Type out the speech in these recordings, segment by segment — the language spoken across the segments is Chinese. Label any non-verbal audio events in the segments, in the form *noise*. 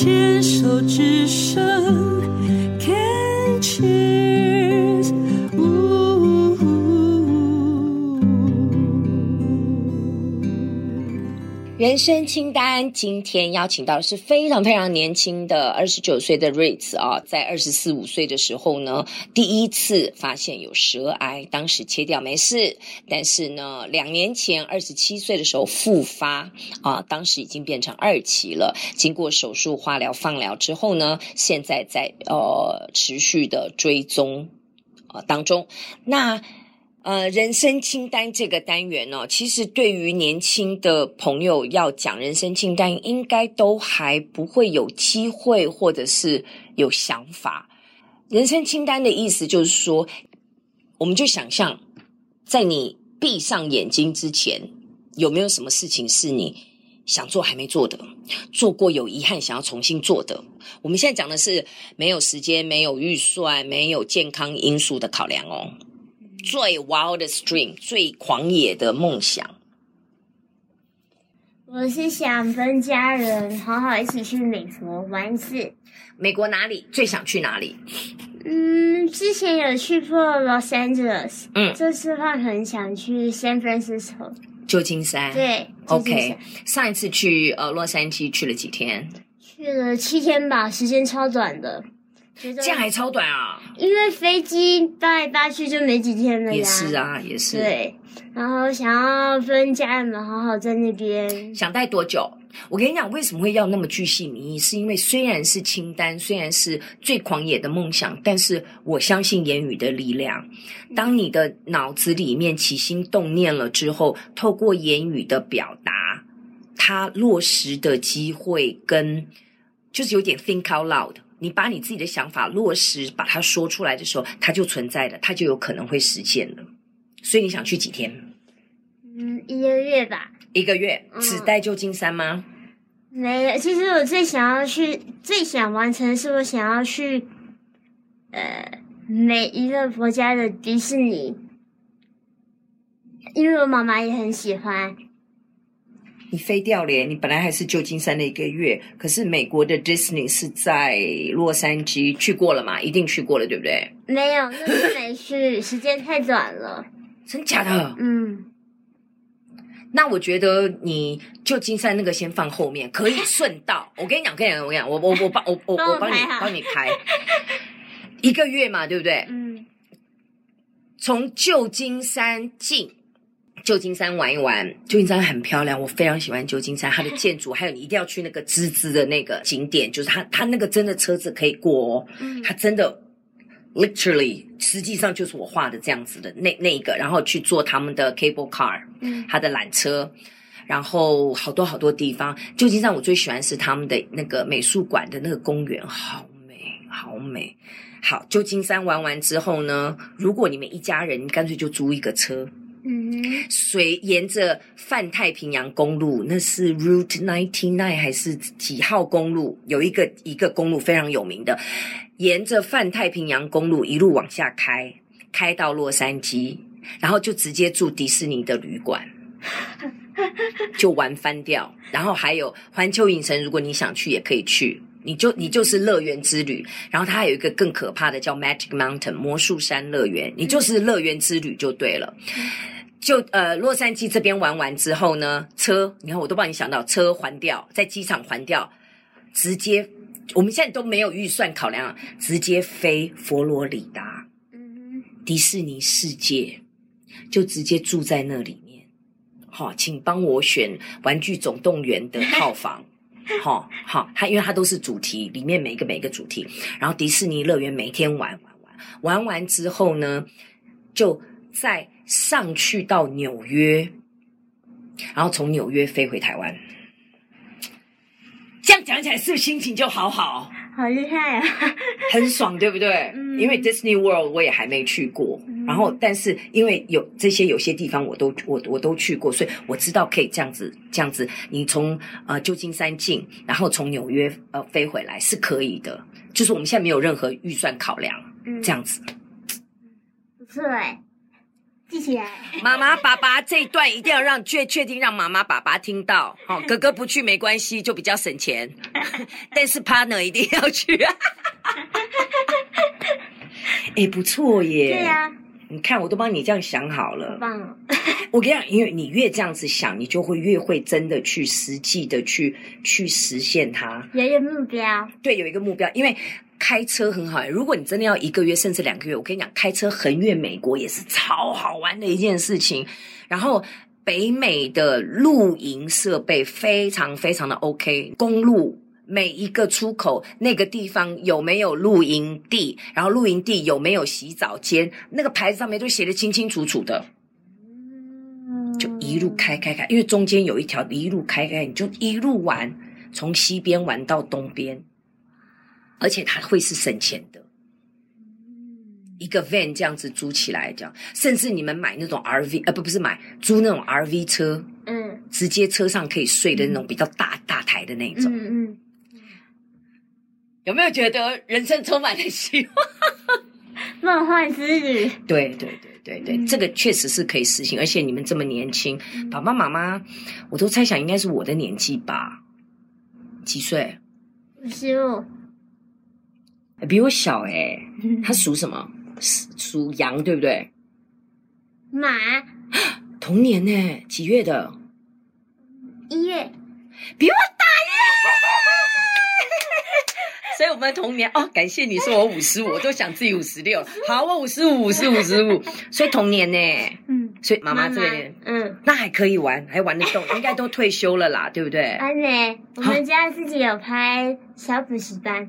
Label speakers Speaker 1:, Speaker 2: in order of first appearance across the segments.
Speaker 1: 牵手之声。
Speaker 2: 人生清单，今天邀请到的是非常非常年轻的二十九岁的瑞慈啊，在二十四五岁的时候呢，第一次发现有舌癌，当时切掉没事，但是呢，两年前二十七岁的时候复发啊，当时已经变成二期了，经过手术、化疗、放疗之后呢，现在在呃持续的追踪啊当中，那。呃，人生清单这个单元呢，其实对于年轻的朋友要讲人生清单，应该都还不会有机会，或者是有想法。人生清单的意思就是说，我们就想象，在你闭上眼睛之前，有没有什么事情是你想做还没做的，做过有遗憾想要重新做的？我们现在讲的是没有时间、没有预算、没有健康因素的考量哦。最 wildest dream，最狂野的梦想。
Speaker 3: 我是想跟家人好好一起去美国玩一次。
Speaker 2: 美国哪里？最想去哪里？
Speaker 3: 嗯，之前有去过 Los Angeles，
Speaker 2: 嗯，
Speaker 3: 这次的话很想去 San Francisco，
Speaker 2: 旧金山。
Speaker 3: 对
Speaker 2: ，OK。上一次去呃洛杉矶去了几天？
Speaker 3: 去了七天吧，时间超短的。
Speaker 2: 这样还超短啊！
Speaker 3: 因为飞机搭来搭去就没几天了呀。
Speaker 2: 也是啊，也是。
Speaker 3: 对，然后想要跟家人们好好在那边。
Speaker 2: 想待多久？我跟你讲，为什么会要那么巨细靡遗？是因为虽然是清单，虽然是最狂野的梦想，但是我相信言语的力量。当你的脑子里面起心动念了之后，透过言语的表达，它落实的机会跟就是有点 think out loud。你把你自己的想法落实，把它说出来的时候，它就存在了，它就有可能会实现了。所以你想去几天？
Speaker 3: 嗯，一个月吧。
Speaker 2: 一个月，只待旧金山吗？
Speaker 3: 嗯，没有，其实我最想要去、最想完成是我想要去，呃，每一个国家的迪士尼，因为我妈妈也很喜欢。
Speaker 2: 你飞掉了耶！你本来还是旧金山的一个月，可是美国的 Disney 是在洛杉矶，去过了嘛？一定去过了，对不对？
Speaker 3: 没有，那次没去，时间太短了。
Speaker 2: 真假的？
Speaker 3: 嗯。
Speaker 2: 那我觉得你旧金山那个先放后面，可以顺道。*laughs* 我跟你讲，跟你讲，我跟你讲，我我我帮我我 *laughs* 我帮你帮你排一个月嘛，对不对？
Speaker 3: 嗯。
Speaker 2: 从旧金山进。旧金山玩一玩，旧金山很漂亮，我非常喜欢旧金山，它的建筑，还有你一定要去那个吱吱的那个景点，就是它它那个真的车子可以过哦，它真的 literally 实际上就是我画的这样子的那那一个，然后去坐他们的 cable car，它的缆车，然后好多好多地方。旧金山我最喜欢是他们的那个美术馆的那个公园，好美好美。好，旧金山玩完之后呢，如果你们一家人，干脆就租一个车。
Speaker 3: 嗯，
Speaker 2: 随沿着泛太平洋公路，那是 Route Ninety Nine 还是几号公路？有一个一个公路非常有名的，沿着泛太平洋公路一路往下开，开到洛杉矶，然后就直接住迪士尼的旅馆，就玩翻掉。然后还有环球影城，如果你想去也可以去，你就你就是乐园之旅。然后它还有一个更可怕的叫 Magic Mountain 魔术山乐园，你就是乐园之旅就对了。就呃，洛杉矶这边玩完之后呢，车你看我都帮你想到车还掉，在机场还掉，直接我们现在都没有预算考量，直接飞佛罗里达，
Speaker 3: 嗯，
Speaker 2: 迪士尼世界就直接住在那里面。好，请帮我选玩具总动员的套房。*laughs* 好好，它因为它都是主题，里面每一个每一个主题，然后迪士尼乐园每天玩玩玩，玩完之后呢，就在。上去到纽约，然后从纽约飞回台湾，这样讲起来是不是心情就好好？
Speaker 3: 好厉害啊！
Speaker 2: 很爽，对不对？嗯。因为 Disney World 我也还没去过，嗯，然后但是因为有这些有些地方我都我我都去过，所以我知道可以这样子这样子。你从呃旧金山进，然后从纽约呃飞回来是可以的。就是我们现在没有任何预算考量，嗯，这样子。
Speaker 3: 不错哎。记起来。
Speaker 2: 妈妈爸爸这一段一定要让确确定让妈妈爸爸听到。好、哦，*laughs* 哥哥不去没关系，就比较省钱。*laughs* 但是 partner 一定要去啊！*laughs* 哎，不错耶。
Speaker 3: 对呀、啊。
Speaker 2: 你看，我都帮你这样想好了。
Speaker 3: 棒哦！
Speaker 2: 我跟你讲，因为你越这样子想，你就会越会真的去实际的去去实现它。
Speaker 3: 有一个目标。对，
Speaker 2: 有一个目标。因为开车很好，如果你真的要一个月甚至两个月，我跟你讲，开车横越美国也是超好玩的一件事情。然后北美的露营设备非常非常的 OK，公路。每一个出口那个地方有没有露营地，然后露营地有没有洗澡间，那个牌子上面都写得清清楚楚的。就一路开开开，因为中间有一条一路开开，你就一路玩，从西边玩到东边，而且它会是省钱的。一个 van 这样子租起来，这样，甚至你们买那种 RV，呃，不，不是买租那种 RV 车，嗯，直接车上可以睡的那种比较大大台的那种，嗯嗯。有没有觉得人生充满了希望？*laughs*
Speaker 3: 梦幻之旅。
Speaker 2: 对对对对对，嗯、这个确实是可以实行。而且你们这么年轻，嗯、爸爸妈妈，我都猜想应该是我的年纪吧？几岁？
Speaker 3: 五十五。
Speaker 2: 比我小哎、欸。他属什么？属羊，对不对？
Speaker 3: 马。*gasps*
Speaker 2: 同年呢、欸？几月的？
Speaker 3: 一月。
Speaker 2: 比我大耶！所以我们的童年哦，感谢你说我五十五，我都想自己五十六。好，我五十五，五十五十五，所以童年呢。嗯，所以妈妈这边，嗯，那还可以玩，还玩得动，*laughs* 应该都退休了啦，对不对？
Speaker 3: 安呢，我们家自己有拍小补习班，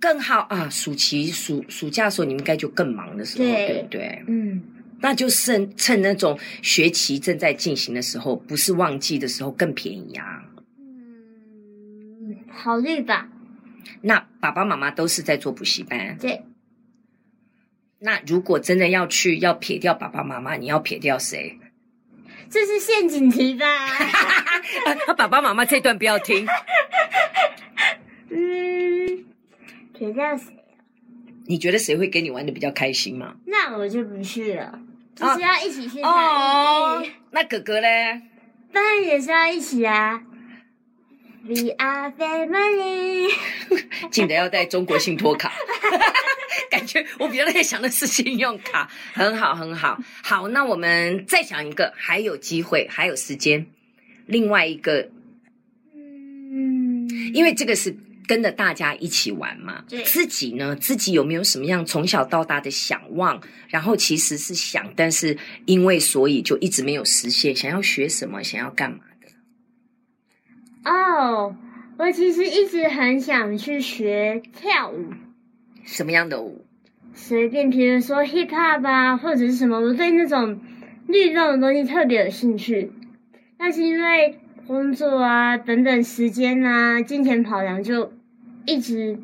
Speaker 2: 更好啊。暑期暑暑假的时候，你们应该就更忙的时候，对，对不对？嗯，那就趁趁那种学期正在进行的时候，不是旺季的时候，更便宜啊。
Speaker 3: 嗯，考虑吧。
Speaker 2: 那爸爸妈妈都是在做补习班。
Speaker 3: 对。
Speaker 2: 那如果真的要去，要撇掉爸爸妈妈，你要撇掉谁？*laughs*
Speaker 3: 这是陷阱题吧？
Speaker 2: 他 *laughs* 爸爸妈妈这段不要听。*laughs*
Speaker 3: 嗯，撇掉谁？
Speaker 2: 你觉得谁会跟你玩的比较开心吗？
Speaker 3: 那我就不去了，就是要一起去。
Speaker 2: 哦，那哥哥呢？
Speaker 3: 当然也是要一起啊。We are family。
Speaker 2: 记得要带中国信托卡，*laughs* 感觉我比较在想的是信用卡，很好很好。好，那我们再想一个，还有机会，还有时间。另外一个，嗯，因为这个是跟着大家一起玩嘛，对自己呢，自己有没有什么样从小到大的想望？然后其实是想，但是因为所以就一直没有实现。想要学什么？想要干嘛？
Speaker 3: 哦，我其实一直很想去学跳舞。
Speaker 2: 什么样的舞？
Speaker 3: 随便，比如说 hip hop 啊，或者是什么，我对那种律动的东西特别有兴趣。但是因为工作啊等等时间啊，金钱考量，就一直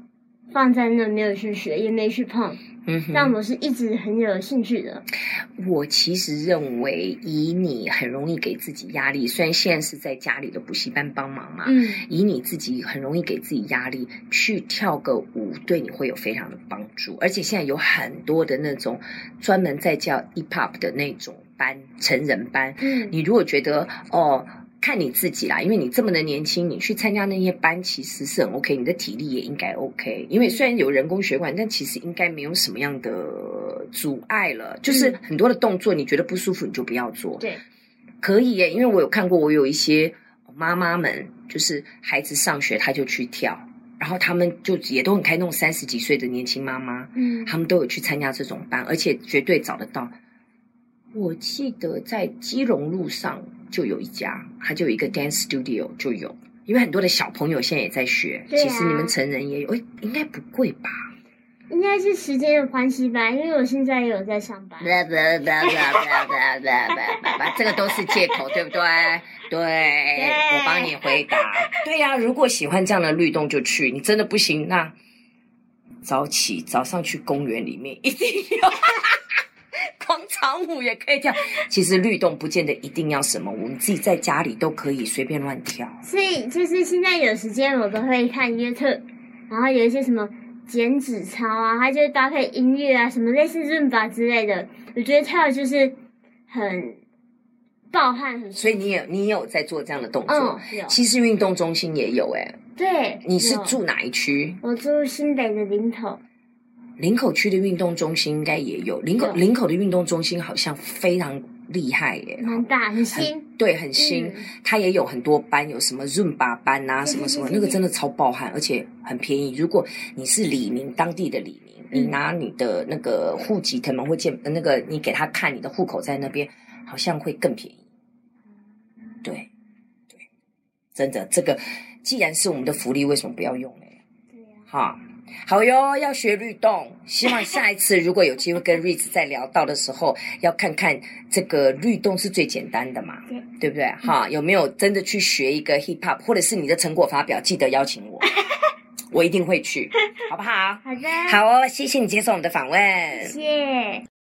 Speaker 3: 放在那，没有去学，也没去碰。嗯，但我是一直很有兴趣的。
Speaker 2: 我其实认为，以你很容易给自己压力，虽然现在是在家里的补习班帮忙嘛，嗯，以你自己很容易给自己压力，去跳个舞，对你会有非常的帮助。而且现在有很多的那种专门在教 hip hop 的那种班，成人班，嗯，你如果觉得哦。看你自己啦，因为你这么的年轻，你去参加那些班其实是很 OK，你的体力也应该 OK。因为虽然有人工血管，但其实应该没有什么样的阻碍了。就是很多的动作，你觉得不舒服，你就不要做。
Speaker 3: 对，
Speaker 2: 可以耶，因为我有看过，我有一些妈妈们，就是孩子上学，他就去跳，然后他们就也都很开，那种三十几岁的年轻妈妈，嗯，他们都有去参加这种班，而且绝对找得到。我记得在基隆路上。就有一家，它就有一个 dance studio，就有，因为很多的小朋友现在也在学，啊、其实你们成人也有，哎应该不贵吧？
Speaker 3: 应该是时间的关系吧，因为我现在也有在上班。
Speaker 2: 这个都是借口，对不对？*laughs* 对，对我帮你回答。对呀、啊，如果喜欢这样的律动就去，你真的不行，那早起早上去公园里面一定要。广场舞也可以跳，其实律动不见得一定要什么舞，你自己在家里都可以随便乱跳。
Speaker 3: 所以就是现在有时间，我都会看 YouTube，然后有一些什么减脂操啊，它就搭配音乐啊，什么类似 Zumba 之类的，我觉得跳就是很暴汗，很
Speaker 2: 所以你也你也有在做这样的动作。其实运动中心也有哎。
Speaker 3: 对。
Speaker 2: 你是住哪一区？
Speaker 3: 我住新北的林口。
Speaker 2: 林口区的运动中心应该也有。林口林口的运动中心好像非常厉害耶，
Speaker 3: 蛮大，很新。
Speaker 2: 很对，很新。嗯、它也有很多班，有什么润拔班啊，什么什么，那个真的超爆汗，而且很便宜。如果你是李明，当地的李明，你拿你的那个户籍謄门会见那个，你给他看你的户口在那边，好像会更便宜。对，对，真的，这个既然是我们的福利，为什么不要用呢？对呀、啊，哈。好哟，要学律动。希望下一次如果有机会跟瑞子再聊到的时候，要看看这个律动是最简单的嘛，对，对不对？哈，有没有真的去学一个 hip hop，或者是你的成果发表，记得邀请我，*laughs* 我一定会去，好不好？
Speaker 3: 好的，
Speaker 2: 好哦，谢谢你接受我们的访问，
Speaker 3: 谢谢。